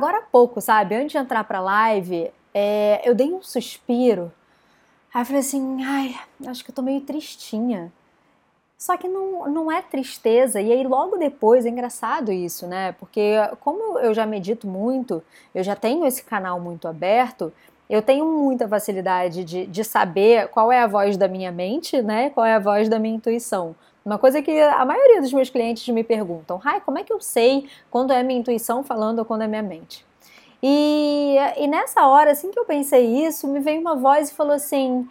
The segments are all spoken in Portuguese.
Agora há pouco, sabe, antes de entrar pra live, é, eu dei um suspiro. Aí eu falei assim, ai, acho que eu tô meio tristinha. Só que não, não é tristeza. E aí, logo depois, é engraçado isso, né? Porque, como eu já medito muito, eu já tenho esse canal muito aberto, eu tenho muita facilidade de, de saber qual é a voz da minha mente, né? Qual é a voz da minha intuição. Uma coisa que a maioria dos meus clientes me perguntam, Rai, como é que eu sei quando é minha intuição falando ou quando é minha mente? E, e nessa hora, assim que eu pensei isso, me veio uma voz e falou assim: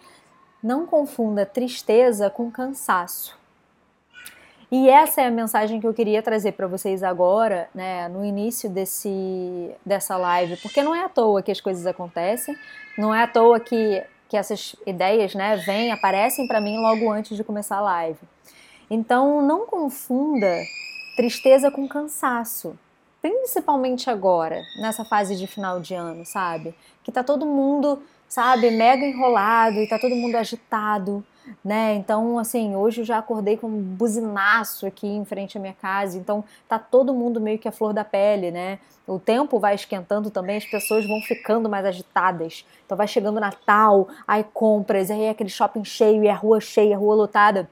não confunda tristeza com cansaço. E essa é a mensagem que eu queria trazer para vocês agora, né, no início desse, dessa live, porque não é à toa que as coisas acontecem, não é à toa que, que essas ideias, né, vêm, aparecem para mim logo antes de começar a live. Então, não confunda tristeza com cansaço, principalmente agora, nessa fase de final de ano, sabe? Que tá todo mundo, sabe, mega enrolado e tá todo mundo agitado né? Então, assim, hoje eu já acordei com um buzinaço aqui em frente à minha casa, então tá todo mundo meio que a flor da pele, né? O tempo vai esquentando também, as pessoas vão ficando mais agitadas. Então vai chegando Natal, aí compras, aí é aquele shopping cheio e a rua cheia, a rua lotada.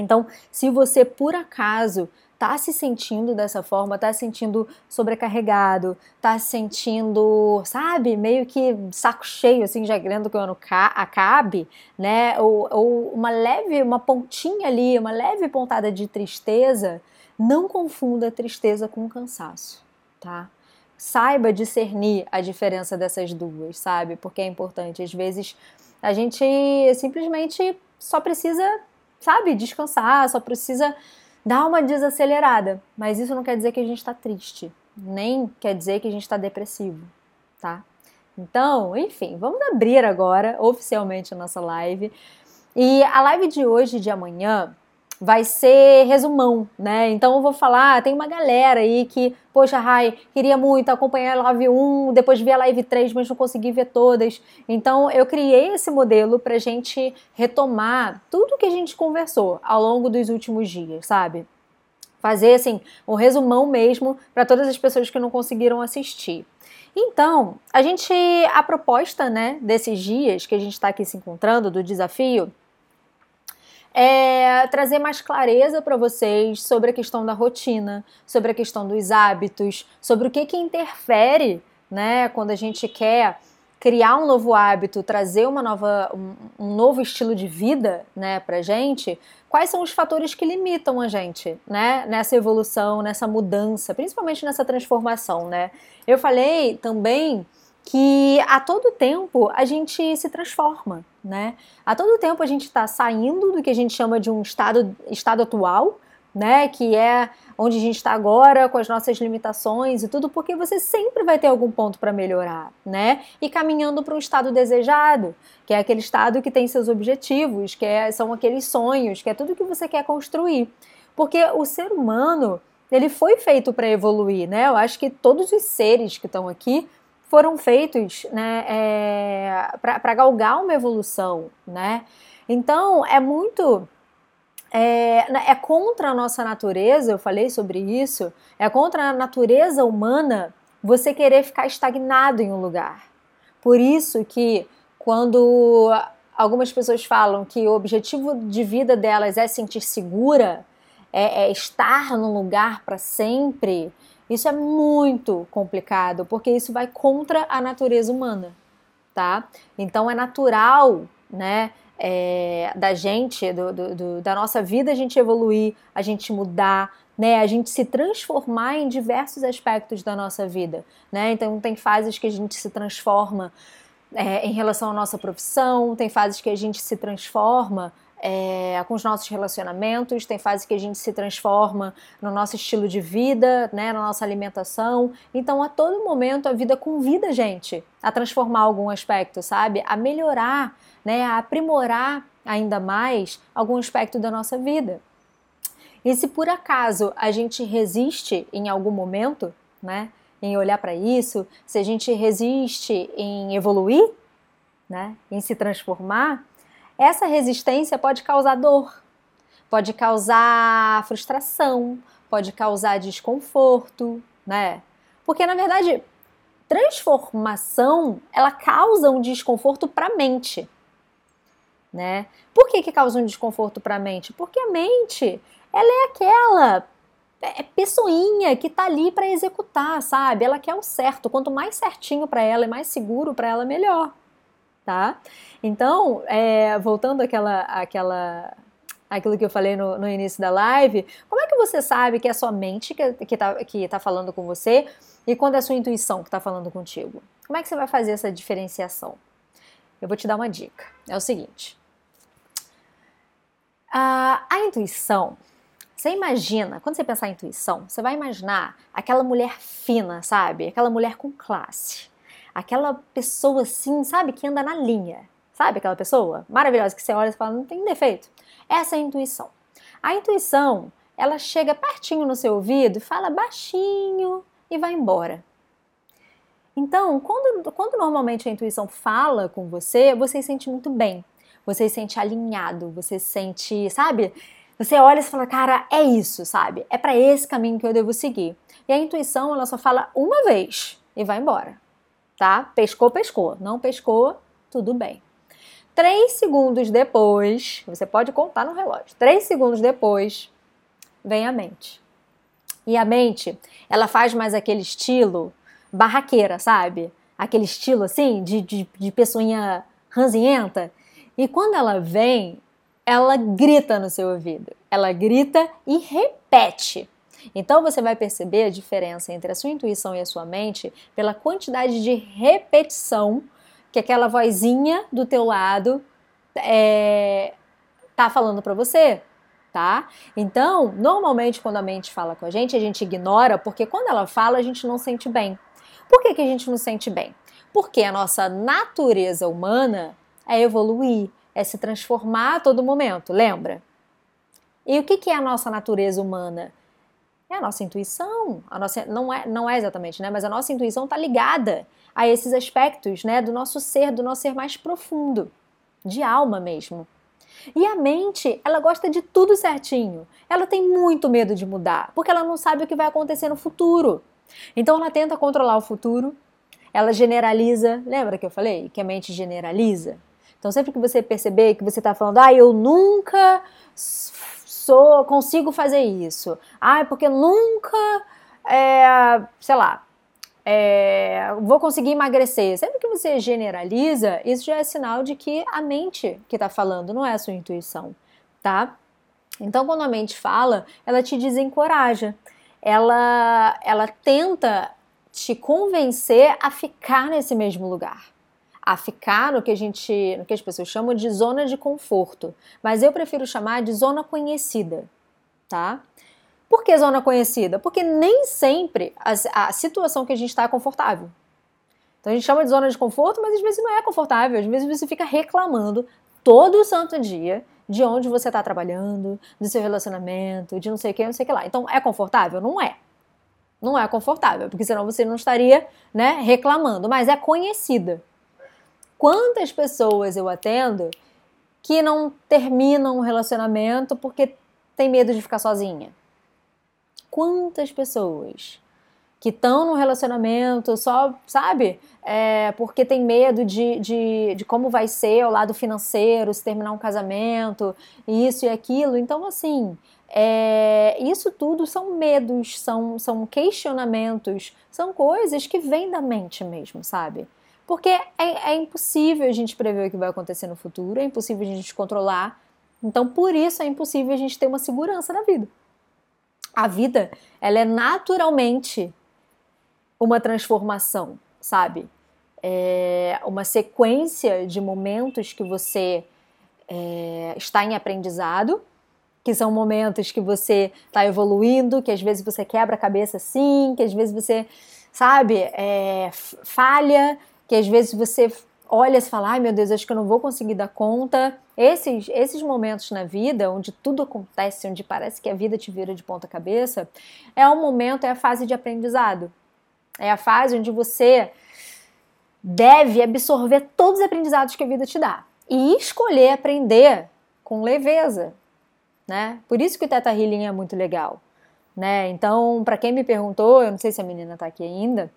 Então, se você por acaso tá se sentindo dessa forma, tá se sentindo sobrecarregado, tá se sentindo, sabe, meio que saco cheio, assim, já querendo que o ano acabe, né? Ou, ou uma leve, uma pontinha ali, uma leve pontada de tristeza, não confunda tristeza com cansaço, tá? Saiba discernir a diferença dessas duas, sabe? Porque é importante. Às vezes a gente simplesmente só precisa, sabe, descansar, só precisa dá uma desacelerada, mas isso não quer dizer que a gente está triste, nem quer dizer que a gente está depressivo, tá? Então, enfim, vamos abrir agora oficialmente a nossa live. E a live de hoje de amanhã vai ser resumão, né? Então eu vou falar, tem uma galera aí que, poxa, Rai, queria muito acompanhar a live 1, depois ver a live 3, mas não consegui ver todas. Então eu criei esse modelo pra gente retomar tudo que a gente conversou ao longo dos últimos dias, sabe? Fazer assim, um resumão mesmo para todas as pessoas que não conseguiram assistir. Então, a gente, a proposta, né, desses dias que a gente está aqui se encontrando, do desafio, é trazer mais clareza para vocês sobre a questão da rotina, sobre a questão dos hábitos, sobre o que, que interfere né, quando a gente quer criar um novo hábito, trazer uma nova, um, um novo estilo de vida né, para gente, quais são os fatores que limitam a gente né, nessa evolução, nessa mudança, principalmente nessa transformação. Né? Eu falei também que a todo tempo a gente se transforma, né? A todo tempo a gente está saindo do que a gente chama de um estado, estado atual, né? Que é onde a gente está agora, com as nossas limitações e tudo, porque você sempre vai ter algum ponto para melhorar, né? E caminhando para um estado desejado, que é aquele estado que tem seus objetivos, que é, são aqueles sonhos, que é tudo que você quer construir. Porque o ser humano, ele foi feito para evoluir, né? Eu acho que todos os seres que estão aqui foram feitos né, é, para galgar uma evolução, né? Então é muito é, é, contra a nossa natureza, eu falei sobre isso, é contra a natureza humana você querer ficar estagnado em um lugar. Por isso que quando algumas pessoas falam que o objetivo de vida delas é sentir segura, é, é estar num lugar para sempre, isso é muito complicado, porque isso vai contra a natureza humana, tá? Então é natural, né? É, da gente, do, do, do, da nossa vida, a gente evoluir, a gente mudar, né, a gente se transformar em diversos aspectos da nossa vida, né? Então tem fases que a gente se transforma é, em relação à nossa profissão, tem fases que a gente se transforma é, com os nossos relacionamentos, tem fase que a gente se transforma no nosso estilo de vida, né, na nossa alimentação. Então, a todo momento, a vida convida a gente a transformar algum aspecto, sabe? A melhorar, né, a aprimorar ainda mais algum aspecto da nossa vida. E se por acaso a gente resiste em algum momento, né, em olhar para isso, se a gente resiste em evoluir, né, em se transformar, essa resistência pode causar dor, pode causar frustração, pode causar desconforto, né? Porque na verdade, transformação, ela causa um desconforto para a mente, né? Por que que causa um desconforto para a mente? Porque a mente, ela é aquela é, é pessoinha que tá ali para executar, sabe? Ela quer o certo. Quanto mais certinho para ela e mais seguro para ela, melhor, tá? Então, é, voltando àquela, àquela, aquilo que eu falei no, no, início da live, como é que você sabe que é sua mente que, que, tá, que tá falando com você e quando é a sua intuição que tá falando contigo? Como é que você vai fazer essa diferenciação? Eu vou te dar uma dica. É o seguinte. A, a intuição, você imagina, quando você pensar em intuição, você vai imaginar aquela mulher fina, sabe? Aquela mulher com classe. Aquela pessoa assim, sabe? Que anda na linha. Sabe aquela pessoa maravilhosa que você olha e fala, não tem defeito. Essa é a intuição. A intuição, ela chega pertinho no seu ouvido, fala baixinho e vai embora. Então, quando, quando normalmente a intuição fala com você, você se sente muito bem. Você se sente alinhado, você se sente, sabe? Você olha e fala, cara, é isso, sabe? É para esse caminho que eu devo seguir. E a intuição, ela só fala uma vez e vai embora, tá? Pescou, pescou. Não pescou, tudo bem. Três segundos depois, você pode contar no relógio, três segundos depois, vem a mente. E a mente, ela faz mais aquele estilo barraqueira, sabe? Aquele estilo assim, de, de, de pessoinha ranzinhenta. E quando ela vem, ela grita no seu ouvido. Ela grita e repete. Então você vai perceber a diferença entre a sua intuição e a sua mente pela quantidade de repetição que aquela vozinha do teu lado é, tá falando para você, tá? Então, normalmente quando a mente fala com a gente, a gente ignora, porque quando ela fala, a gente não sente bem. Por que, que a gente não sente bem? Porque a nossa natureza humana é evoluir, é se transformar a todo momento, lembra? E o que, é a nossa natureza humana? É a nossa intuição. A nossa, não, é, não é exatamente, né? Mas a nossa intuição está ligada a esses aspectos, né? Do nosso ser, do nosso ser mais profundo, de alma mesmo. E a mente, ela gosta de tudo certinho. Ela tem muito medo de mudar, porque ela não sabe o que vai acontecer no futuro. Então ela tenta controlar o futuro, ela generaliza. Lembra que eu falei que a mente generaliza? Então, sempre que você perceber que você está falando, ah, eu nunca sou, consigo fazer isso, ah, porque nunca, é, sei lá, é, vou conseguir emagrecer. Sempre que você generaliza, isso já é sinal de que a mente que está falando não é a sua intuição, tá? Então, quando a mente fala, ela te desencoraja, ela, ela tenta te convencer a ficar nesse mesmo lugar a ficar no que a gente, no que as pessoas chamam de zona de conforto, mas eu prefiro chamar de zona conhecida, tá? Por que zona conhecida? Porque nem sempre a, a situação que a gente está é confortável. Então a gente chama de zona de conforto, mas às vezes não é confortável, às vezes você fica reclamando todo santo dia de onde você está trabalhando, do seu relacionamento, de não sei o que, não sei o que lá. Então é confortável? Não é. Não é confortável, porque senão você não estaria né, reclamando, mas é conhecida. Quantas pessoas eu atendo que não terminam um relacionamento porque tem medo de ficar sozinha? Quantas pessoas que estão num relacionamento só, sabe? É, porque tem medo de, de, de como vai ser o lado financeiro, se terminar um casamento, isso e aquilo. Então, assim, é, isso tudo são medos, são, são questionamentos, são coisas que vêm da mente mesmo, sabe? Porque é, é impossível a gente prever o que vai acontecer no futuro, é impossível a gente controlar. Então, por isso é impossível a gente ter uma segurança na vida. A vida, ela é naturalmente uma transformação, sabe? É uma sequência de momentos que você é, está em aprendizado, que são momentos que você está evoluindo, que às vezes você quebra a cabeça sim, que às vezes você, sabe, é, falha, que às vezes você olha e fala, ai meu Deus, acho que eu não vou conseguir dar conta. Esses, esses momentos na vida, onde tudo acontece, onde parece que a vida te vira de ponta cabeça, é o momento, é a fase de aprendizado. É a fase onde você deve absorver todos os aprendizados que a vida te dá e escolher aprender com leveza, né? Por isso que o Teta Healing é muito legal, né? Então, para quem me perguntou, eu não sei se a menina tá aqui ainda,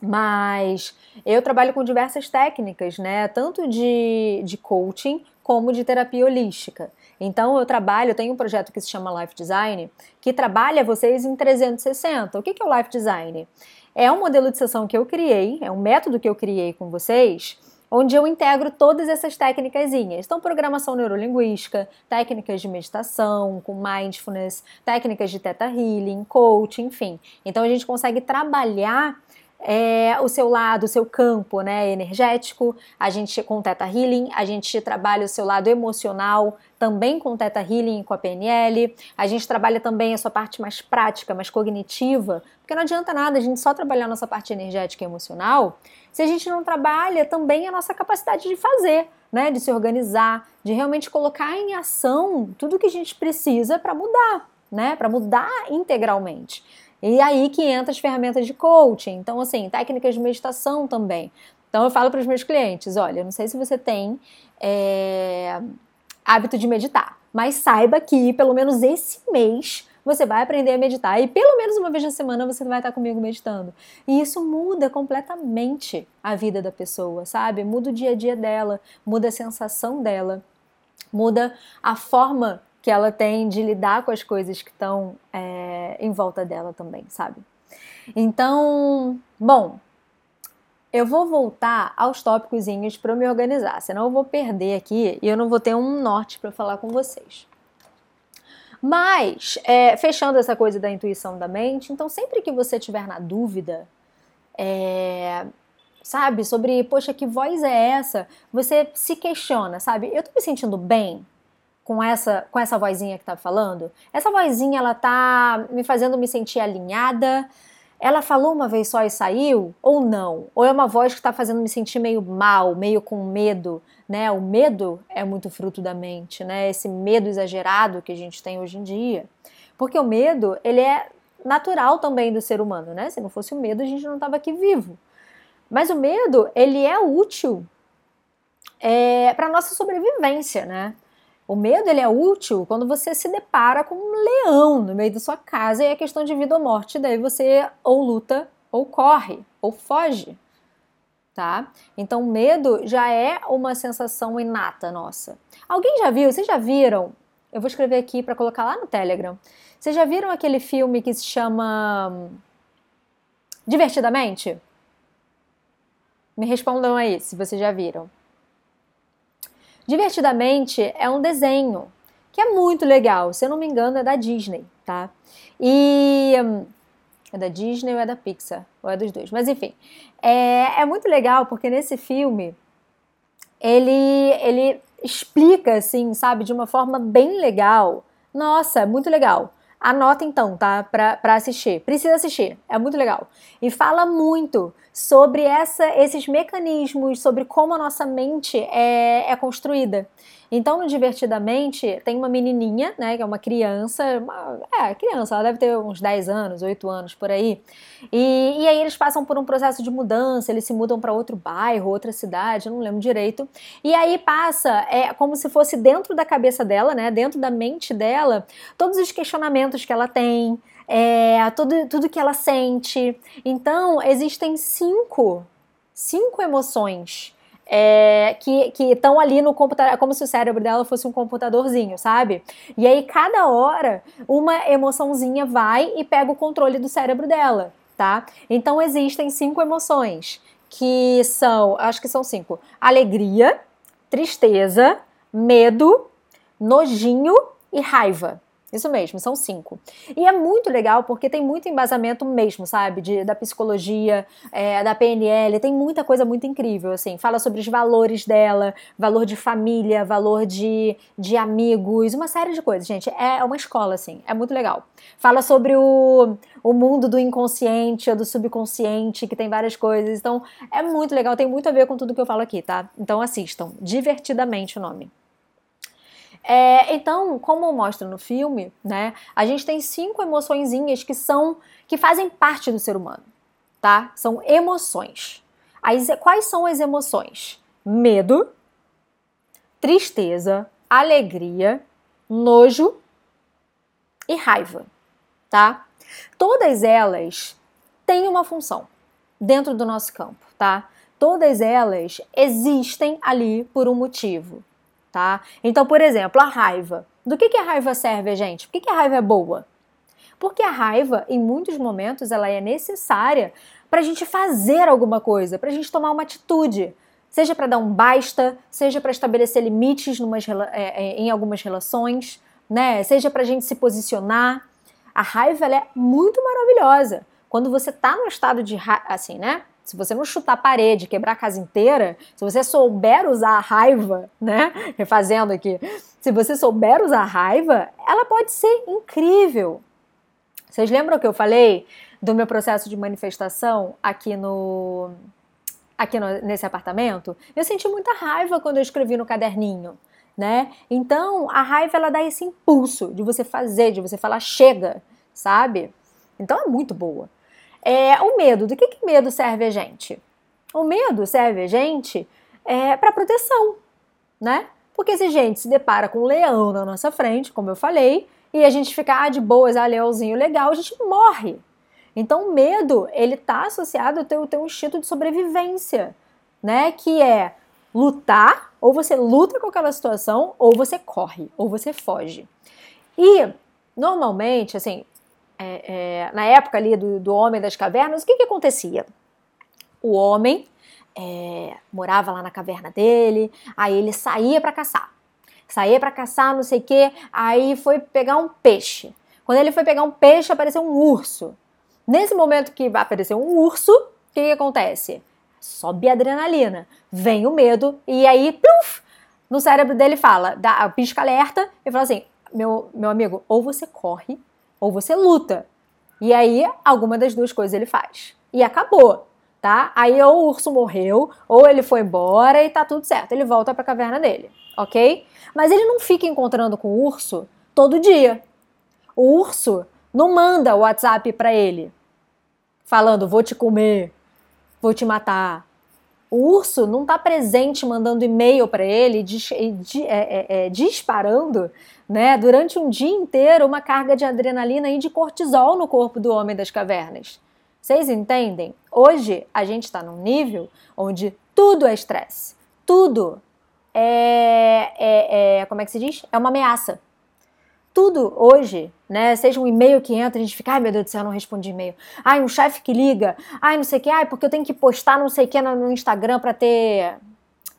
Mas eu trabalho com diversas técnicas, né? Tanto de, de coaching como de terapia holística. Então eu trabalho, eu tenho um projeto que se chama Life Design, que trabalha vocês em 360. O que é o Life Design? É um modelo de sessão que eu criei, é um método que eu criei com vocês, onde eu integro todas essas técnicas. Então, programação neurolinguística, técnicas de meditação, com mindfulness, técnicas de teta healing, coaching, enfim. Então, a gente consegue trabalhar é, o seu lado, o seu campo né, energético, a gente com Teta Healing, a gente trabalha o seu lado emocional, também com Teta Healing e com a PNL, a gente trabalha também a sua parte mais prática, mais cognitiva, porque não adianta nada a gente só trabalhar a nossa parte energética e emocional se a gente não trabalha também a nossa capacidade de fazer, né, de se organizar, de realmente colocar em ação tudo que a gente precisa para mudar, né, para mudar integralmente. E aí que entra as ferramentas de coaching. Então, assim, técnicas de meditação também. Então, eu falo para os meus clientes: olha, não sei se você tem é, hábito de meditar, mas saiba que pelo menos esse mês você vai aprender a meditar e pelo menos uma vez na semana você vai estar comigo meditando. E isso muda completamente a vida da pessoa, sabe? Muda o dia a dia dela, muda a sensação dela, muda a forma que ela tem de lidar com as coisas que estão é, em volta dela também, sabe? Então, bom, eu vou voltar aos tópicos para me organizar, senão eu vou perder aqui e eu não vou ter um norte para falar com vocês. Mas, é, fechando essa coisa da intuição da mente, então sempre que você tiver na dúvida, é, sabe, sobre, poxa, que voz é essa? Você se questiona, sabe? Eu tô me sentindo bem? Com essa com essa vozinha que tá falando? Essa vozinha ela tá me fazendo me sentir alinhada? Ela falou uma vez só e saiu ou não? Ou é uma voz que está fazendo me sentir meio mal, meio com medo, né? O medo é muito fruto da mente, né? Esse medo exagerado que a gente tem hoje em dia. Porque o medo, ele é natural também do ser humano, né? Se não fosse o medo, a gente não estava aqui vivo. Mas o medo, ele é útil é, para nossa sobrevivência, né? O medo ele é útil quando você se depara com um leão no meio da sua casa e é questão de vida ou morte, daí você ou luta ou corre ou foge, tá? Então medo já é uma sensação inata nossa. Alguém já viu? Vocês já viram? Eu vou escrever aqui para colocar lá no Telegram. Vocês já viram aquele filme que se chama Divertidamente? Me respondam aí se vocês já viram. Divertidamente é um desenho que é muito legal. Se eu não me engano, é da Disney, tá? E. É da Disney ou é da Pixar? Ou é dos dois. Mas enfim. É, é muito legal porque nesse filme ele, ele explica, assim, sabe, de uma forma bem legal. Nossa, muito legal. Anota então, tá? Pra, pra assistir. Precisa assistir, é muito legal. E fala muito sobre essa, esses mecanismos, sobre como a nossa mente é, é construída. Então, no Divertidamente, tem uma menininha, né, que é uma criança, uma, é, criança, ela deve ter uns 10 anos, 8 anos, por aí. E, e aí eles passam por um processo de mudança, eles se mudam para outro bairro, outra cidade, não lembro direito. E aí passa, é como se fosse dentro da cabeça dela, né, dentro da mente dela, todos os questionamentos que ela tem, é, tudo, tudo que ela sente. Então, existem cinco, cinco emoções é, que estão ali no computador, é como se o cérebro dela fosse um computadorzinho, sabe? E aí, cada hora, uma emoçãozinha vai e pega o controle do cérebro dela, tá? Então, existem cinco emoções, que são, acho que são cinco: alegria, tristeza, medo, nojinho e raiva. Isso mesmo, são cinco. E é muito legal porque tem muito embasamento mesmo, sabe? De, da psicologia, é, da PNL, tem muita coisa muito incrível, assim. Fala sobre os valores dela, valor de família, valor de, de amigos, uma série de coisas, gente. É uma escola, assim, é muito legal. Fala sobre o, o mundo do inconsciente ou do subconsciente, que tem várias coisas. Então, é muito legal, tem muito a ver com tudo que eu falo aqui, tá? Então assistam. Divertidamente o nome. É, então, como mostra no filme, né, a gente tem cinco emoçõezinhas que são que fazem parte do ser humano, tá? São emoções. As, quais são as emoções? Medo, tristeza, alegria, nojo e raiva, tá? Todas elas têm uma função. dentro do nosso campo, tá? Todas elas existem ali por um motivo, tá? Então, por exemplo, a raiva. Do que, que a raiva serve, gente? Por que, que a raiva é boa? Porque a raiva, em muitos momentos, ela é necessária para a gente fazer alguma coisa, para a gente tomar uma atitude. Seja para dar um basta, seja para estabelecer limites numas, é, em algumas relações, né? Seja para a gente se posicionar. A raiva é muito maravilhosa. Quando você tá no estado de assim, né? Se você não chutar a parede, quebrar a casa inteira, se você souber usar a raiva, né? Refazendo aqui, se você souber usar a raiva, ela pode ser incrível. Vocês lembram que eu falei do meu processo de manifestação aqui no aqui no, nesse apartamento? Eu senti muita raiva quando eu escrevi no caderninho, né? Então, a raiva ela dá esse impulso de você fazer, de você falar chega, sabe? Então é muito boa. É, o medo, do que, que medo serve a gente? O medo serve a gente é, para proteção, né? Porque se a gente se depara com um leão na nossa frente, como eu falei, e a gente ficar ah, de boas, ah, leãozinho legal, a gente morre. Então o medo, ele tá associado ao teu, teu instinto de sobrevivência, né? Que é lutar, ou você luta com aquela situação, ou você corre, ou você foge. E normalmente, assim, é, é, na época ali do, do Homem das Cavernas, o que, que acontecia? O homem é, morava lá na caverna dele, aí ele saía para caçar. Saía para caçar, não sei o quê, aí foi pegar um peixe. Quando ele foi pegar um peixe, apareceu um urso. Nesse momento que vai aparecer um urso, o que, que acontece? Sobe a adrenalina, vem o medo, e aí, pluf, no cérebro dele fala, dá, pisca alerta, e fala assim: meu, meu amigo, ou você corre, ou você luta. E aí, alguma das duas coisas ele faz. E acabou, tá? Aí ou o urso morreu, ou ele foi embora e tá tudo certo. Ele volta pra caverna dele, ok? Mas ele não fica encontrando com o urso todo dia. O urso não manda o WhatsApp para ele falando: vou te comer, vou te matar. O urso não está presente mandando e-mail para ele, dis, di, é, é, é, disparando né, durante um dia inteiro uma carga de adrenalina e de cortisol no corpo do homem das cavernas. Vocês entendem? Hoje a gente está num nível onde tudo é estresse, tudo é, é, é, como é que se diz? É uma ameaça. Tudo hoje, né? Seja um e-mail que entra, a gente fica, ai meu Deus do céu, não respondi e-mail. Ai, um chefe que liga, ai, não sei o que, ai, porque eu tenho que postar não sei o que no Instagram para ter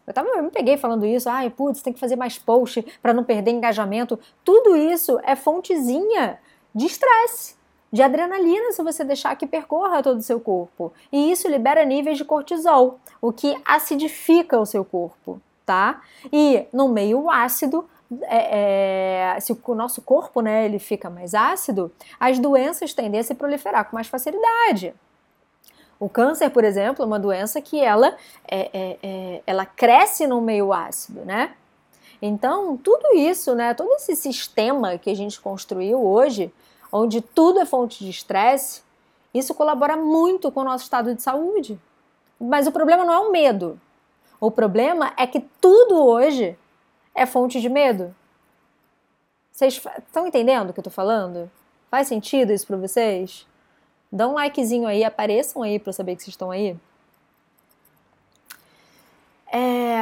eu, tava, eu me peguei falando isso, ai, putz, tem que fazer mais post para não perder engajamento. Tudo isso é fontezinha de estresse, de adrenalina, se você deixar que percorra todo o seu corpo. E isso libera níveis de cortisol, o que acidifica o seu corpo, tá? E no meio ácido, é, é, se o nosso corpo né, ele fica mais ácido, as doenças tendem a se proliferar com mais facilidade. O câncer, por exemplo, é uma doença que ela, é, é, é, ela cresce no meio ácido, né? Então, tudo isso, né, todo esse sistema que a gente construiu hoje, onde tudo é fonte de estresse, isso colabora muito com o nosso estado de saúde. Mas o problema não é o medo. O problema é que tudo hoje é fonte de medo. Vocês estão entendendo o que eu estou falando? Faz sentido isso para vocês? Dá um likezinho aí, apareçam aí para saber que vocês estão aí. É...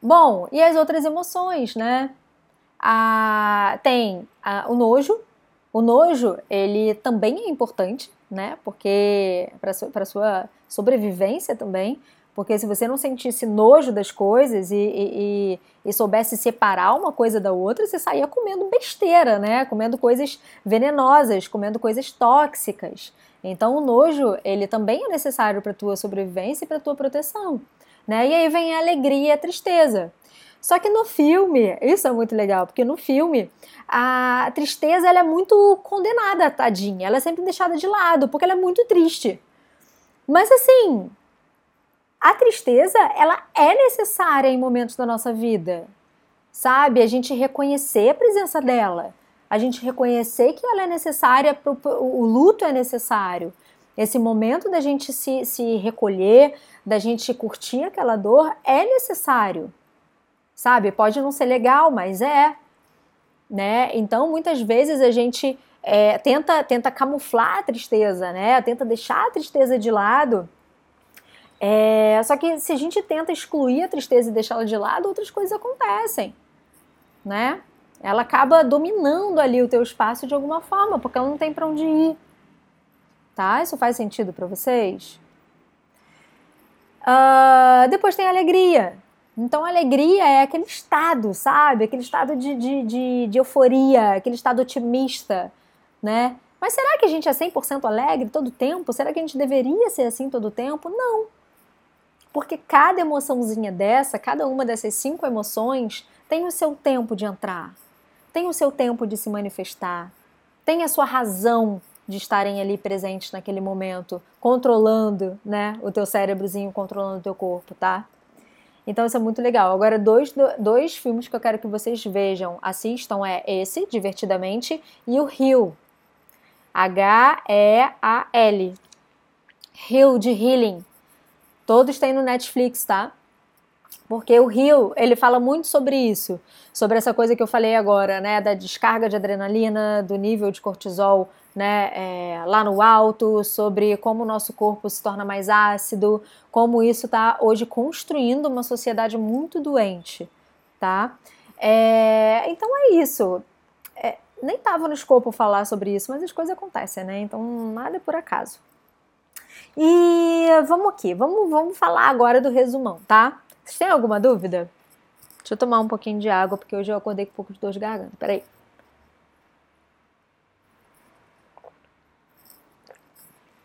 Bom, e as outras emoções, né? A... Tem a... o nojo. O nojo, ele também é importante, né? Porque para sua sobrevivência também, porque se você não sentisse nojo das coisas e, e, e, soubesse separar uma coisa da outra, você saía comendo besteira, né? Comendo coisas venenosas, comendo coisas tóxicas. Então o nojo, ele também é necessário para tua sobrevivência e para tua proteção, né? E aí vem a alegria e a tristeza. Só que no filme, isso é muito legal, porque no filme a tristeza ela é muito condenada, tadinha. Ela é sempre deixada de lado, porque ela é muito triste. Mas assim, a tristeza, ela é necessária em momentos da nossa vida, sabe? A gente reconhecer a presença dela, a gente reconhecer que ela é necessária, o luto é necessário. Esse momento da gente se, se recolher, da gente curtir aquela dor, é necessário, sabe? Pode não ser legal, mas é, né? Então, muitas vezes a gente é, tenta, tenta camuflar a tristeza, né? Tenta deixar a tristeza de lado É, só que se a gente tenta excluir a tristeza e deixá-la de lado, outras coisas acontecem, né? Ela acaba dominando ali o teu espaço de alguma forma, porque ela não tem para onde ir. Tá? Isso faz sentido para vocês? Uh, depois tem a alegria. Então, a alegria é aquele estado, sabe? Aquele estado de, de, de, de euforia, aquele estado otimista, né? Mas será que a gente é 100% alegre todo tempo? Será que a gente deveria ser assim todo tempo? Não. Porque cada emoçãozinha dessa, cada uma dessas cinco emoções, tem o seu tempo de entrar, tem o seu tempo de se manifestar, tem a sua razão de estarem ali presentes naquele momento, controlando, né, o teu cérebrozinho, controlando o teu corpo, tá? Então isso é muito legal. Agora, dois, dois filmes que eu quero que vocês vejam, assistam, é esse, Divertidamente, e o Rio. H-E-A-L. Rio de Healing. Todos têm no Netflix, tá? Porque o Rio, ele fala muito sobre isso, sobre essa coisa que eu falei agora, né, da descarga de adrenalina, do nível de cortisol, né, é, lá no alto, sobre como o nosso corpo se torna mais ácido, como isso está hoje construindo uma sociedade muito doente, tá? É, então é isso. É, nem estava no escopo falar sobre isso, mas as coisas acontecem, né? Então nada é por acaso. E vamos aqui, vamos, vamos falar agora do resumão, tá? Você tem alguma dúvida? Deixa eu tomar um pouquinho de água, porque hoje eu acordei com um pouco de dor de garganta. Peraí.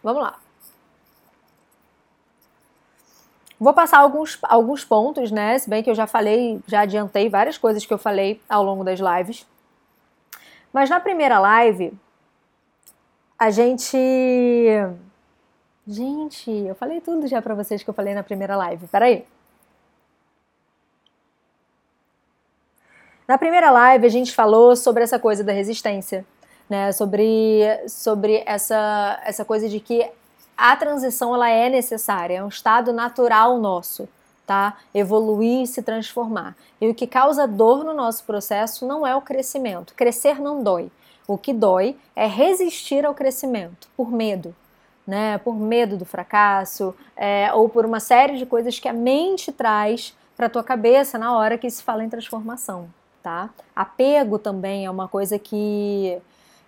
Vamos lá. Vou passar alguns, alguns pontos, né? Se bem que eu já falei, já adiantei várias coisas que eu falei ao longo das lives. Mas na primeira live, a gente. Gente, eu falei tudo já para vocês que eu falei na primeira live. Peraí. Na primeira live a gente falou sobre essa coisa da resistência, né? Sobre, sobre essa, essa coisa de que a transição ela é necessária, é um estado natural nosso, tá? Evoluir se transformar. E o que causa dor no nosso processo não é o crescimento. Crescer não dói. O que dói é resistir ao crescimento por medo, né? Por medo do fracasso, é, ou por uma série de coisas que a mente traz para tua cabeça na hora que se fala em transformação tá? Apego também é uma coisa que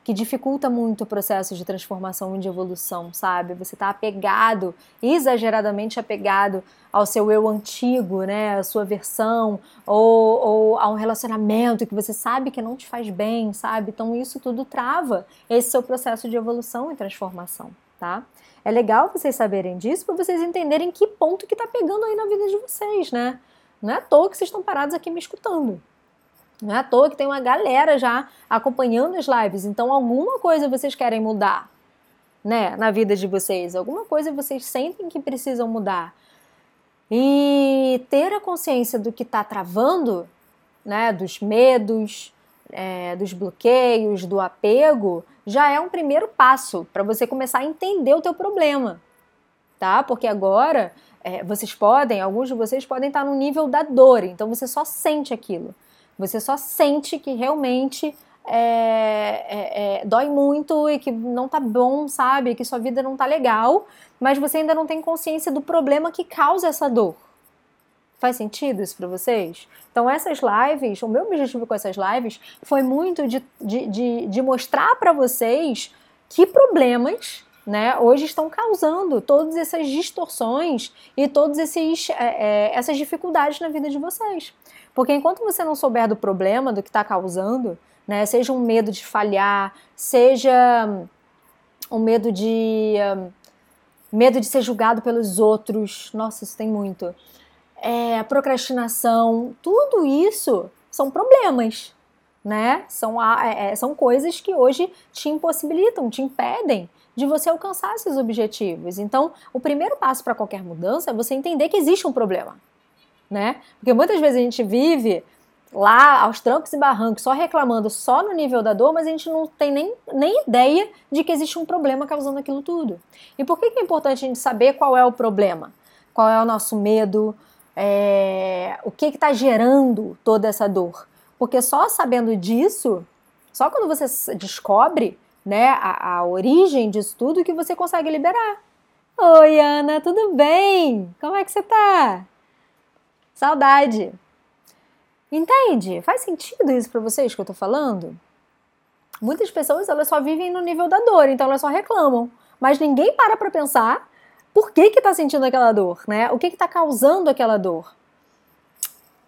que dificulta muito o processo de transformação e de evolução, sabe? Você está apegado, exageradamente apegado ao seu eu antigo, né? A sua versão, ou, ou a um relacionamento que você sabe que não te faz bem, sabe? Então isso tudo trava esse seu processo de evolução e transformação, tá? É legal vocês saberem disso para vocês entenderem que ponto que tá pegando aí na vida de vocês, né? Não é à toa que vocês estão parados aqui me escutando. Não é à toa que tem uma galera já acompanhando as lives. Então, alguma coisa vocês querem mudar, né, na vida de vocês. Alguma coisa vocês sentem que precisam mudar. E ter a consciência do que está travando, né, dos medos, é, dos bloqueios, do apego, já é um primeiro passo para você começar a entender o teu problema, tá? Porque agora é, vocês podem, alguns de vocês podem estar no nível da dor, então você só sente aquilo. Você só sente que realmente é, é, é, dói muito e que não tá bom, sabe? Que sua vida não tá legal, mas você ainda não tem consciência do problema que causa essa dor. Faz sentido isso para vocês? Então, essas lives, o meu objetivo com essas lives foi muito de, de, de, de mostrar para vocês que problemas né, hoje estão causando todas essas distorções e todas esses, é, é, essas dificuldades na vida de vocês. Porque enquanto você não souber do problema, do que está causando, né, seja um medo de falhar, seja um medo de um, medo de ser julgado pelos outros, nossa, isso tem muito. É, procrastinação, tudo isso são problemas, né? São, é, é, são coisas que hoje te impossibilitam, te impedem de você alcançar esses objetivos. Então, o primeiro passo para qualquer mudança é você entender que existe um problema né? Porque muitas vezes a gente vive lá aos trancos e barrancos, só reclamando só no nível da dor, mas a gente não tem nem, nem ideia de que existe um problema causando aquilo tudo. E por que, que é importante a gente saber qual é o problema? Qual é o nosso medo? É, o que está gerando toda essa dor? Porque só sabendo disso, só quando você descobre né, a, a origem disso tudo que você consegue liberar. Oi, Ana, tudo bem? Como é que você tá? Saudade. Entende? Faz sentido isso para vocês que eu tô falando? Muitas pessoas elas só vivem no nível da dor, então elas só reclamam, mas ninguém para para pensar por que que tá sentindo aquela dor, né? O que que tá causando aquela dor?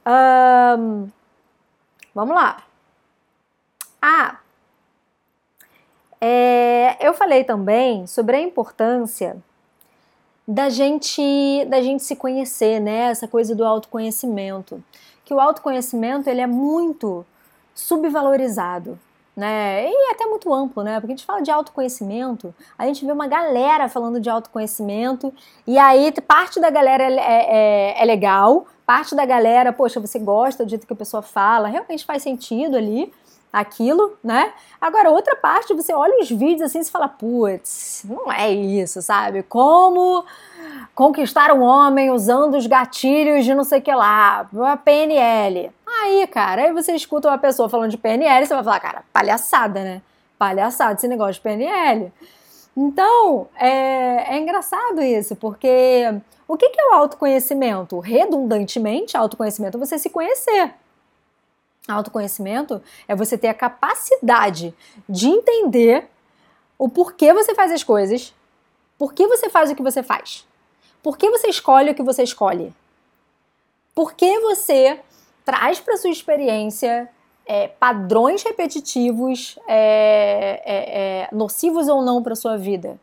Um, vamos lá. Ah, é, eu falei também sobre a importância da gente da gente se conhecer, né? Essa coisa do autoconhecimento, que o autoconhecimento ele é muito subvalorizado, né? E até muito amplo, né? Porque a gente fala de autoconhecimento, a gente vê uma galera falando de autoconhecimento e aí parte da galera é, é, é legal, parte da galera, poxa, você gosta do jeito que a pessoa fala, realmente faz sentido ali aquilo, né? Agora, outra parte, você olha os vídeos assim e fala, putz, não é isso, sabe? Como conquistar um homem usando os gatilhos de não sei o que lá, a PNL. Aí, cara, aí você escuta uma pessoa falando de PNL, você vai falar, cara, palhaçada, né? Palhaçada esse negócio de PNL. Então, é, é engraçado isso, porque o que, é o autoconhecimento? Redundantemente, autoconhecimento é você se conhecer. Autoconhecimento é você ter a capacidade de entender o porquê você faz as coisas, por que você faz o que você faz, por que você escolhe o que você escolhe, por que você traz para sua experiência é, padrões repetitivos, é, é, é nocivos ou não para sua vida.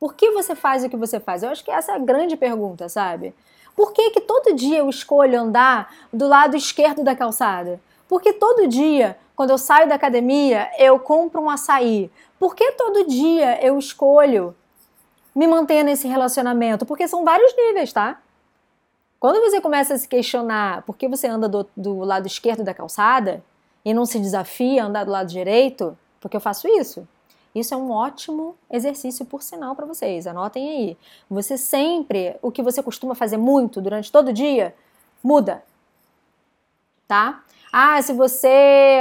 Por que você faz o que você faz? Eu acho que essa é a grande pergunta, sabe? Por que, que todo dia eu escolho andar do lado esquerdo da calçada? Porque todo dia, quando eu saio da academia, eu compro um açaí. Por que todo dia eu escolho me manter nesse relacionamento? Porque são vários níveis, tá? Quando você começa a se questionar por que você anda do, do lado esquerdo da calçada e não se desafia a andar do lado direito, porque eu faço isso. Isso é um ótimo exercício, por sinal, para vocês. Anotem aí. Você sempre, o que você costuma fazer muito durante todo o dia, muda. Tá? Ah, se você.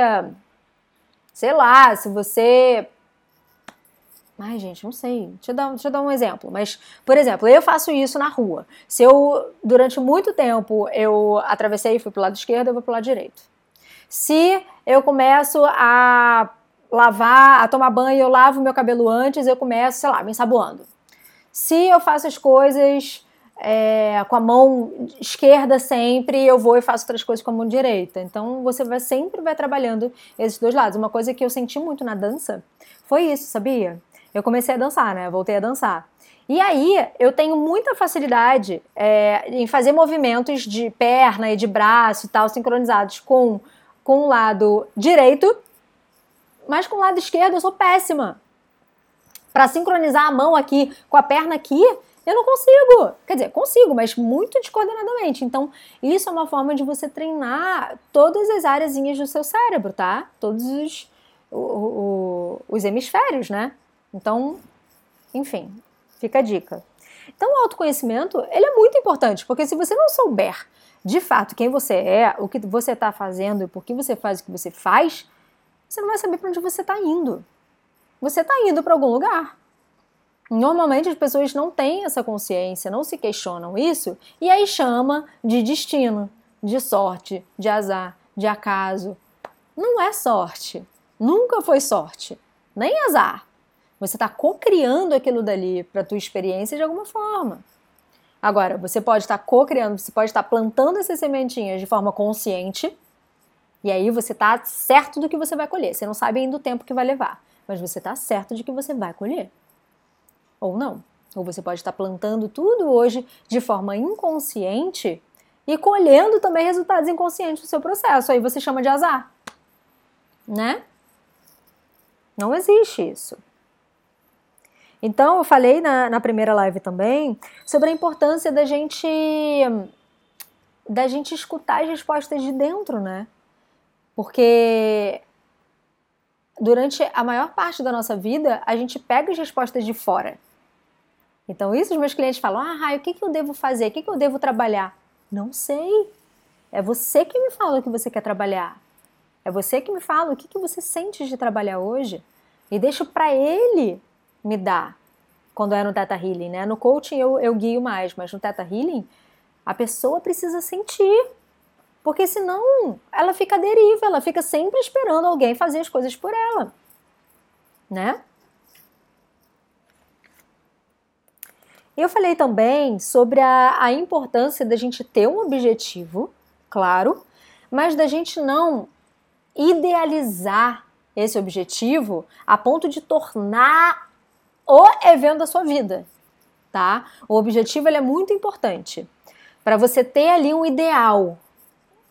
Sei lá, se você. Ai, gente, não sei. Deixa eu, dar, deixa eu dar um exemplo. Mas, por exemplo, eu faço isso na rua. Se eu, durante muito tempo, eu atravessei e fui pro lado esquerdo, eu vou pro lado direito. Se eu começo a lavar, a tomar banho, eu lavo meu cabelo antes, eu começo, sei lá, me ensaboando. Se eu faço as coisas é, com a mão esquerda sempre, eu vou e faço outras coisas com a mão direita. Então você vai sempre vai trabalhando esses dois lados. Uma coisa que eu senti muito na dança foi isso, sabia? Eu comecei a dançar, né? Voltei a dançar. E aí eu tenho muita facilidade é, em fazer movimentos de perna e de braço e tal, sincronizados com, com o lado direito mas com o lado esquerdo eu sou péssima. Para sincronizar a mão aqui com a perna aqui, eu não consigo. Quer dizer, consigo, mas muito descoordenadamente. Então, isso é uma forma de você treinar todas as áreas do seu cérebro, tá? Todos os, o, o, os hemisférios, né? Então, enfim, fica a dica. Então, o autoconhecimento, ele é muito importante, porque se você não souber de fato quem você é, o que você está fazendo e por que você faz o que você faz, você não vai saber para onde você está indo. Você está indo para algum lugar. Normalmente as pessoas não têm essa consciência, não se questionam isso e aí chama de destino, de sorte, de azar, de acaso. Não é sorte. Nunca foi sorte, nem azar. Você está co-criando aquilo dali para a tua experiência de alguma forma. Agora, você pode estar tá co-criando, você pode estar tá plantando essas sementinhas de forma consciente e aí você tá certo do que você vai colher. Você não sabe ainda o tempo que vai levar, mas você tá certo de que você vai colher. Ou não. Ou você pode estar plantando tudo hoje de forma inconsciente e colhendo também resultados inconscientes do seu processo. Aí você chama de azar. Né? Não existe isso. Então, eu falei na, na primeira live também sobre a importância da gente da gente escutar as respostas de dentro, né? Porque durante a maior parte da nossa vida, a gente pega as respostas de fora. Então, isso os meus clientes falam: ah, Raio, o que, que eu devo fazer? O que, que eu devo trabalhar? Não sei. É você que me fala o que você quer trabalhar. É você que me fala o que, que você sente de trabalhar hoje. E deixo para ele me dar quando é no Teta Healing, né? No coaching eu, eu guio mais, mas no Teta Healing a pessoa precisa sentir. Porque senão ela fica à deriva, ela fica sempre esperando alguém fazer as coisas por ela. Né? Eu falei também sobre a, a importância da gente ter um objetivo, claro, mas da gente não idealizar esse objetivo a ponto de tornar o evento da sua vida, tá? O objetivo é muito importante para você ter ali um ideal.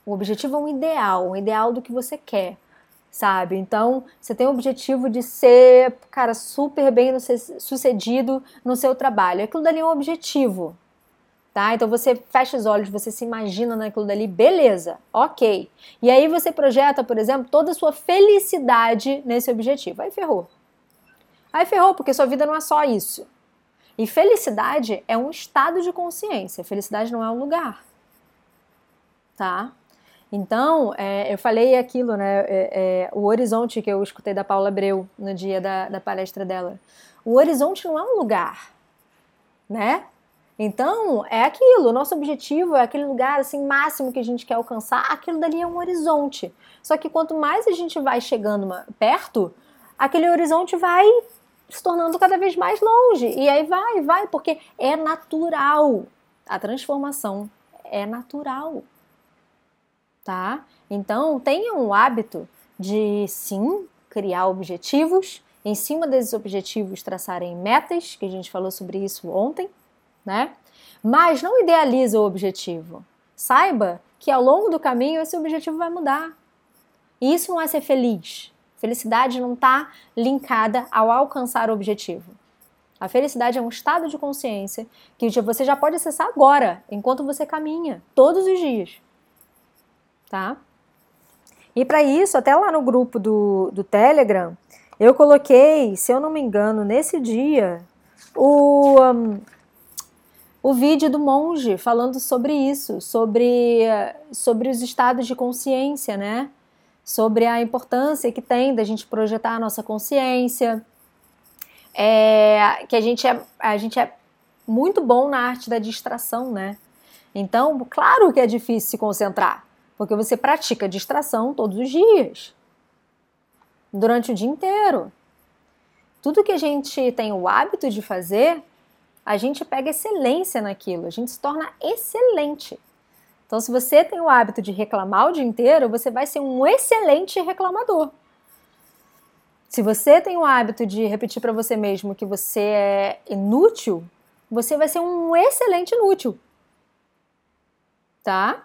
O objetivo é um ideal, um ideal do que você quer sabe? Então, você tem o objetivo de ser, cara, super bem sucedido no seu trabalho. Aquilo dali é um objetivo, tá? Então você fecha os olhos, você se imagina naquilo dali, beleza, ok. E aí você projeta, por exemplo, toda a sua felicidade nesse objetivo. Aí ferrou. Aí ferrou, porque sua vida não é só isso. E felicidade é um estado de consciência, felicidade não é um lugar. Tá? Então, é, eu falei aquilo, né? É, é, o horizonte que eu escutei da Paula Abreu no dia da, da palestra dela. O horizonte não é um lugar, né? Então, é aquilo, o nosso objetivo é aquele lugar assim máximo que a gente quer alcançar, aquilo dali é um horizonte. Só que quanto mais a gente vai chegando perto, aquele horizonte vai se tornando cada vez mais longe. E aí vai, vai, porque é natural. A transformação é natural tá? Então, tenham o hábito de sim criar objetivos, em cima desses objetivos traçarem metas, que a gente falou sobre isso ontem, né? Mas não idealize o objetivo. Saiba que ao longo do caminho esse objetivo vai mudar. E isso não é ser feliz. Felicidade não está linkada ao alcançar o objetivo. A felicidade é um estado de consciência que você já pode acessar agora, enquanto você caminha, todos os dias tá? E para isso, até lá no grupo do, do Telegram, eu coloquei, se eu não me engano, nesse dia, o, um, o vídeo do monge falando sobre isso, sobre, sobre os estados de consciência, né? Sobre a importância que tem da gente projetar a nossa consciência, é, que a gente é, a gente é muito bom na arte da distração, né? Então, claro que é difícil se concentrar. Porque você pratica distração todos os dias, durante o dia inteiro. Tudo que a gente tem o hábito de fazer, a gente pega excelência naquilo, a gente se torna excelente. Então, se você tem o hábito de reclamar o dia inteiro, você vai ser um excelente reclamador. Se você tem o hábito de repetir para você mesmo que você é inútil, você vai ser um excelente inútil. Tá?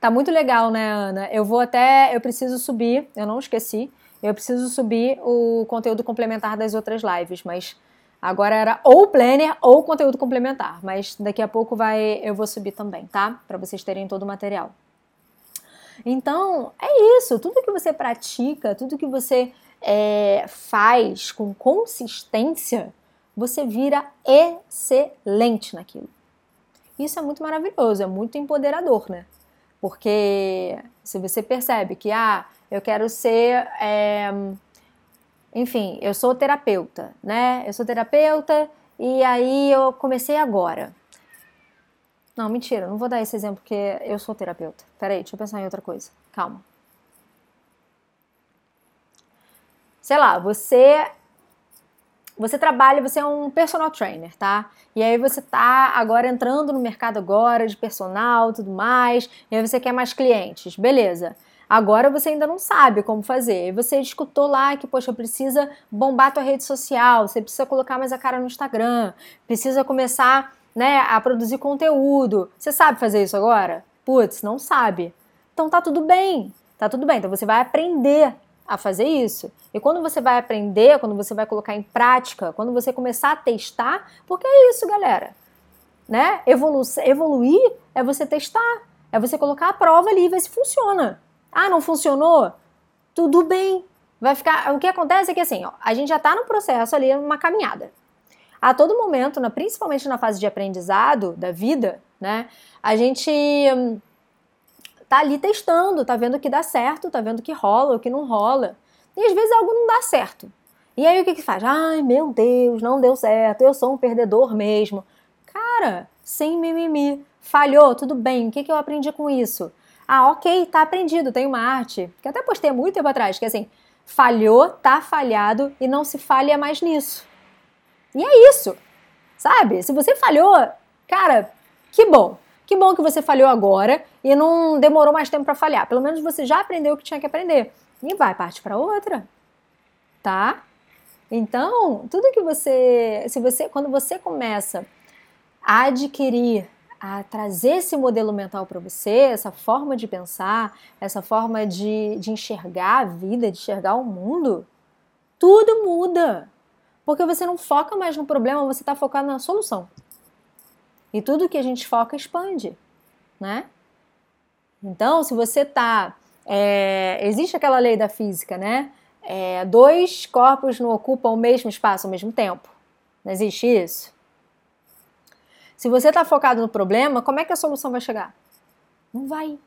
Tá muito legal, né, Ana? Eu vou até. Eu preciso subir, eu não esqueci. Eu preciso subir o conteúdo complementar das outras lives, mas agora era ou planner ou conteúdo complementar. Mas daqui a pouco vai, eu vou subir também, tá? Para vocês terem todo o material. Então, é isso. Tudo que você pratica, tudo que você é, faz com consistência, você vira excelente naquilo. Isso é muito maravilhoso, é muito empoderador, né? Porque se você percebe que, ah, eu quero ser. É, enfim, eu sou terapeuta, né? Eu sou terapeuta e aí eu comecei agora. Não, mentira, não vou dar esse exemplo porque eu sou terapeuta. Peraí, deixa eu pensar em outra coisa. Calma. Sei lá, você você trabalha, você é um personal trainer, tá? E aí você tá agora entrando no mercado agora de personal, tudo mais, e aí você quer mais clientes, beleza? Agora você ainda não sabe como fazer. Você escutou lá que, poxa, precisa bombar tua rede social, você precisa colocar mais a cara no Instagram, precisa começar, né, a produzir conteúdo. Você sabe fazer isso agora? Putz, não sabe. Então tá tudo bem. Tá tudo bem. Então você vai aprender a fazer isso. E quando você vai aprender, quando você vai colocar em prática, quando você começar a testar, porque é isso, galera. Né? Evolu evoluir é você testar, é você colocar a prova ali e ver se funciona. Ah, não funcionou? Tudo bem. Vai ficar. O que acontece é que assim, ó, a gente já está no processo ali, numa caminhada. A todo momento, na, principalmente na fase de aprendizado da vida, né? A gente hum, tá ali testando, tá vendo o que dá certo, tá vendo o que rola, o que não rola. E às vezes algo não dá certo. E aí o que que faz? Ai, meu Deus, não deu certo, eu sou um perdedor mesmo. Cara, sem mimimi, falhou, tudo bem, o que que eu aprendi com isso? Ah, ok, tá aprendido, tem uma arte, que até postei muito tempo atrás, que é assim, falhou, tá falhado e não se falha mais nisso. E é isso, sabe? Se você falhou, cara, que bom. Que bom que você falhou agora e não demorou mais tempo para falhar. Pelo menos você já aprendeu o que tinha que aprender. E vai parte para outra. Tá? Então, tudo que você, se você, quando você começa a adquirir, a trazer esse modelo mental para você, essa forma de pensar, essa forma de, de enxergar a vida, de enxergar o mundo, tudo muda. Porque você não foca mais no problema, você está focado na solução. E tudo que a gente foca expande, né? Então, se você tá. É, existe aquela lei da física, né? É, dois corpos não ocupam o mesmo espaço ao mesmo tempo. Não existe isso? Se você está focado no problema, como é que a solução vai chegar? Não vai.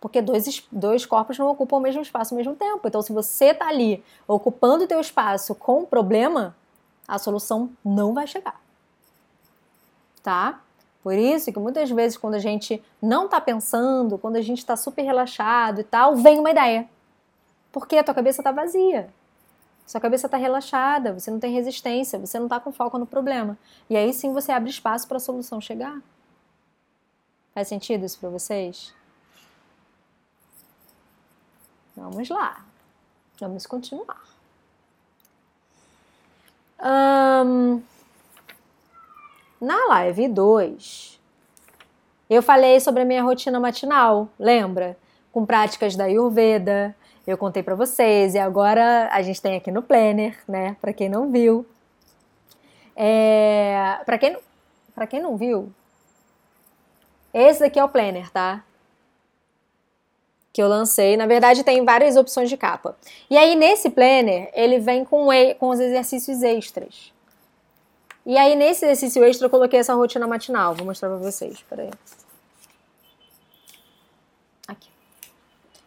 Porque dois, dois corpos não ocupam o mesmo espaço ao mesmo tempo. Então, se você está ali ocupando o teu espaço com o problema, a solução não vai chegar tá? Por isso que muitas vezes quando a gente não tá pensando, quando a gente está super relaxado e tal, vem uma ideia. Porque a tua cabeça tá vazia. Sua cabeça tá relaxada, você não tem resistência, você não tá com foco no problema. E aí sim você abre espaço para a solução chegar. Faz sentido isso para vocês? Vamos lá. Vamos continuar. Um, na live 2, eu falei sobre a minha rotina matinal, lembra? Com práticas da Ayurveda, eu contei para vocês e agora a gente tem aqui no Planner, né? Para quem não viu. É, para quem, pra quem não viu, esse daqui é o Planner, tá? Que eu lancei. Na verdade, tem várias opções de capa. E aí, nesse Planner, ele vem com, com os exercícios extras. E aí, nesse exercício extra, eu coloquei essa rotina matinal. Vou mostrar pra vocês. Peraí.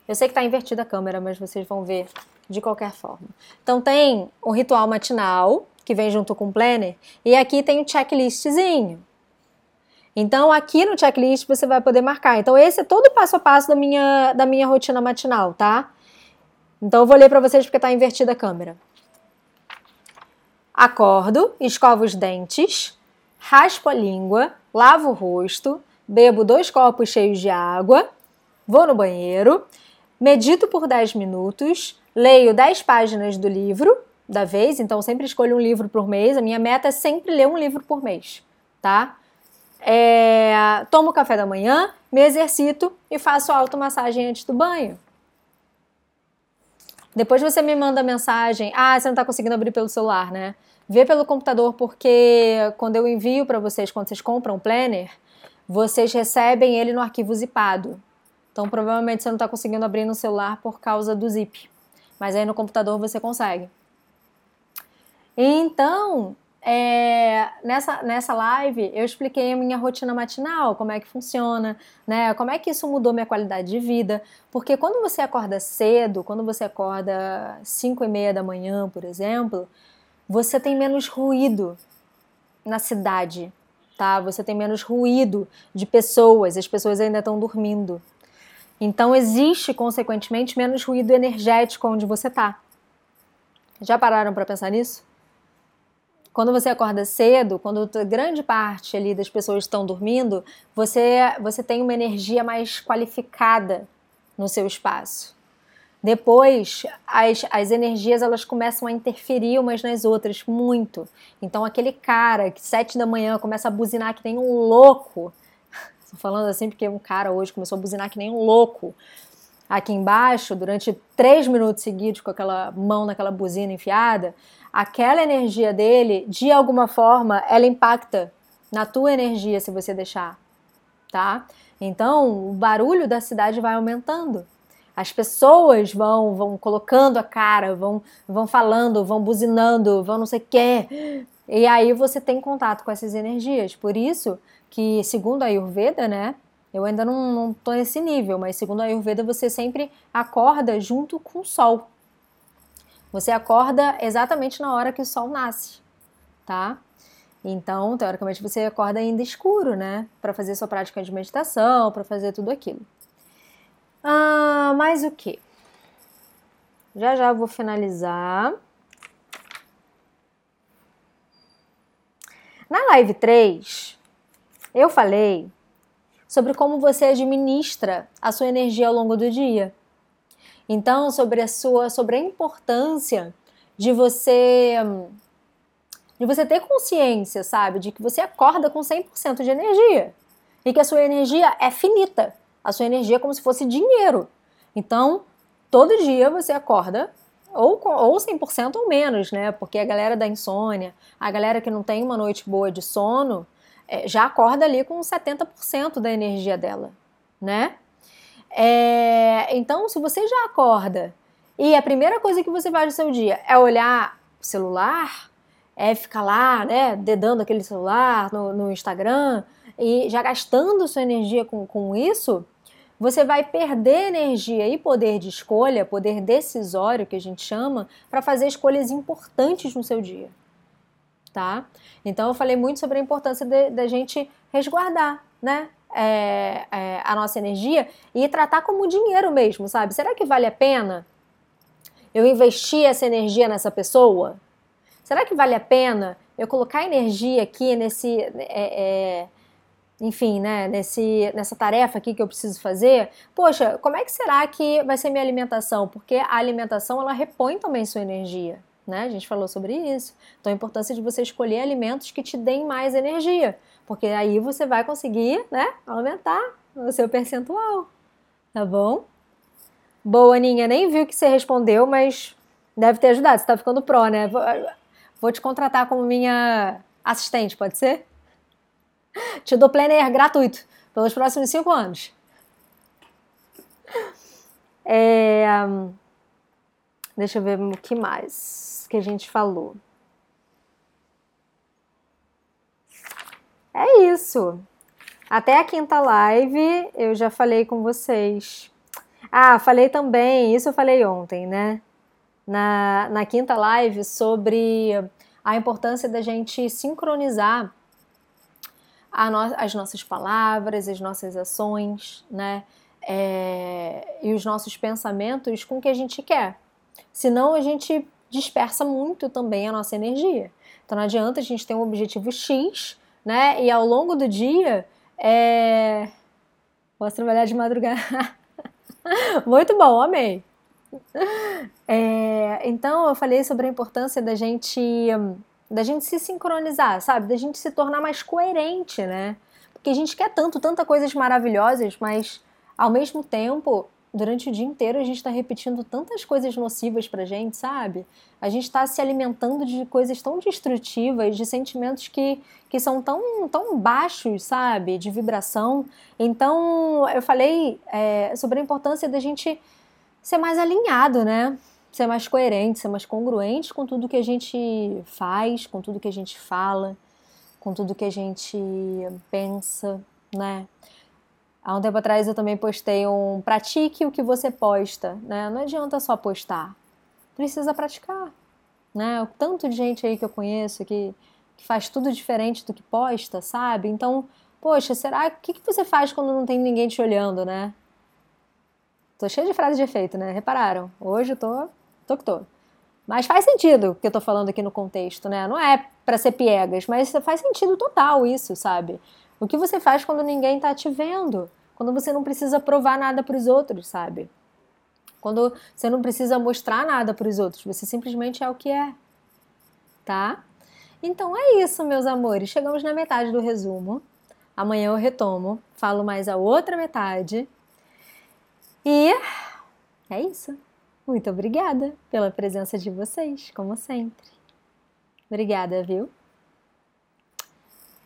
Eu sei que tá invertida a câmera, mas vocês vão ver de qualquer forma. Então, tem o ritual matinal, que vem junto com o planner, e aqui tem o checklistzinho. Então, aqui no checklist você vai poder marcar. Então, esse é todo o passo a passo da minha, da minha rotina matinal, tá? Então, eu vou ler para vocês porque tá invertida a câmera. Acordo, escovo os dentes, raspo a língua, lavo o rosto, bebo dois copos cheios de água, vou no banheiro, medito por 10 minutos, leio 10 páginas do livro da vez, então sempre escolho um livro por mês. A minha meta é sempre ler um livro por mês, tá? É, tomo café da manhã, me exercito e faço automassagem antes do banho. Depois você me manda mensagem, ah, você não está conseguindo abrir pelo celular, né? Vê pelo computador, porque quando eu envio para vocês, quando vocês compram o planner, vocês recebem ele no arquivo zipado. Então, provavelmente você não está conseguindo abrir no celular por causa do zip. Mas aí no computador você consegue. Então, é, nessa, nessa live eu expliquei a minha rotina matinal, como é que funciona, né? Como é que isso mudou minha qualidade de vida. Porque quando você acorda cedo, quando você acorda 5 e meia da manhã, por exemplo, você tem menos ruído na cidade, tá? Você tem menos ruído de pessoas, as pessoas ainda estão dormindo. Então existe, consequentemente, menos ruído energético onde você está. Já pararam para pensar nisso? Quando você acorda cedo, quando grande parte ali das pessoas estão dormindo, você, você tem uma energia mais qualificada no seu espaço. Depois, as, as energias elas começam a interferir umas nas outras muito. Então, aquele cara que sete da manhã começa a buzinar que nem um louco. Estou falando assim porque um cara hoje começou a buzinar que nem um louco aqui embaixo durante três minutos seguidos com aquela mão naquela buzina enfiada. Aquela energia dele, de alguma forma, ela impacta na tua energia se você deixar, tá? Então, o barulho da cidade vai aumentando. As pessoas vão vão colocando a cara, vão vão falando, vão buzinando, vão não sei o quê. E aí você tem contato com essas energias. Por isso que, segundo a Ayurveda, né? Eu ainda não, não tô nesse nível, mas segundo a Ayurveda, você sempre acorda junto com o sol. Você acorda exatamente na hora que o sol nasce, tá? Então, teoricamente, você acorda ainda escuro, né? Para fazer sua prática de meditação, para fazer tudo aquilo. Ah, mais o que? Já já vou finalizar. Na live 3, eu falei sobre como você administra a sua energia ao longo do dia. Então, sobre a sua, sobre a importância de você de você ter consciência, sabe, de que você acorda com 100% de energia e que a sua energia é finita. A sua energia é como se fosse dinheiro. Então, todo dia você acorda ou, ou 100% ou menos, né? Porque a galera da insônia, a galera que não tem uma noite boa de sono, já acorda ali com 70% da energia dela, né? É, então, se você já acorda e a primeira coisa que você faz no seu dia é olhar o celular, é ficar lá, né, dedando aquele celular no, no Instagram e já gastando sua energia com, com isso, você vai perder energia e poder de escolha, poder decisório que a gente chama, para fazer escolhas importantes no seu dia. Tá? Então eu falei muito sobre a importância da gente resguardar, né? É, é, a nossa energia e tratar como dinheiro mesmo, sabe? Será que vale a pena eu investir essa energia nessa pessoa? Será que vale a pena eu colocar energia aqui nesse. É, é, enfim, né, nesse, nessa tarefa aqui que eu preciso fazer, poxa, como é que será que vai ser minha alimentação? Porque a alimentação ela repõe também sua energia, né? A gente falou sobre isso. Então a importância de você escolher alimentos que te deem mais energia, porque aí você vai conseguir, né, aumentar o seu percentual. Tá bom? Boa, Aninha, nem viu que você respondeu, mas deve ter ajudado. Você tá ficando pró, né? Vou te contratar como minha assistente, pode ser? Te dou planner gratuito pelos próximos cinco anos. É, deixa eu ver o que mais que a gente falou. É isso. Até a quinta live eu já falei com vocês. Ah, falei também, isso eu falei ontem, né? na, na quinta live sobre a importância da gente sincronizar no, as nossas palavras, as nossas ações, né? É, e os nossos pensamentos com o que a gente quer. Senão a gente dispersa muito também a nossa energia. Então não adianta a gente ter um objetivo X, né? E ao longo do dia, é... posso trabalhar de madrugada. muito bom, amei. É, então eu falei sobre a importância da gente da gente se sincronizar, sabe? Da gente se tornar mais coerente, né? Porque a gente quer tanto, tanta coisas maravilhosas, mas ao mesmo tempo, durante o dia inteiro a gente está repetindo tantas coisas nocivas pra gente, sabe? A gente está se alimentando de coisas tão destrutivas, de sentimentos que, que são tão, tão baixos, sabe? De vibração. Então eu falei é, sobre a importância da gente ser mais alinhado, né? Ser mais coerente, ser mais congruente com tudo que a gente faz, com tudo que a gente fala, com tudo que a gente pensa, né? Há um tempo atrás eu também postei um pratique o que você posta, né? Não adianta só postar, precisa praticar, né? O tanto de gente aí que eu conheço que, que faz tudo diferente do que posta, sabe? Então, poxa, será que, que você faz quando não tem ninguém te olhando, né? Tô cheia de frases de efeito, né? Repararam? Hoje eu tô, tô que tô. Mas faz sentido o que eu tô falando aqui no contexto, né? Não é para ser piegas, mas faz sentido total isso, sabe? O que você faz quando ninguém tá te vendo? Quando você não precisa provar nada para os outros, sabe? Quando você não precisa mostrar nada para os outros, você simplesmente é o que é. Tá? Então é isso, meus amores. Chegamos na metade do resumo. Amanhã eu retomo, falo mais a outra metade e é isso. Muito obrigada pela presença de vocês, como sempre. Obrigada, viu?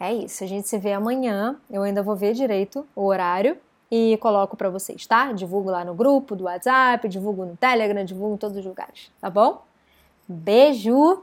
É isso, a gente se vê amanhã. Eu ainda vou ver direito o horário e coloco para vocês, tá? Divulgo lá no grupo do WhatsApp, divulgo no Telegram, divulgo em todos os lugares, tá bom? Beijo!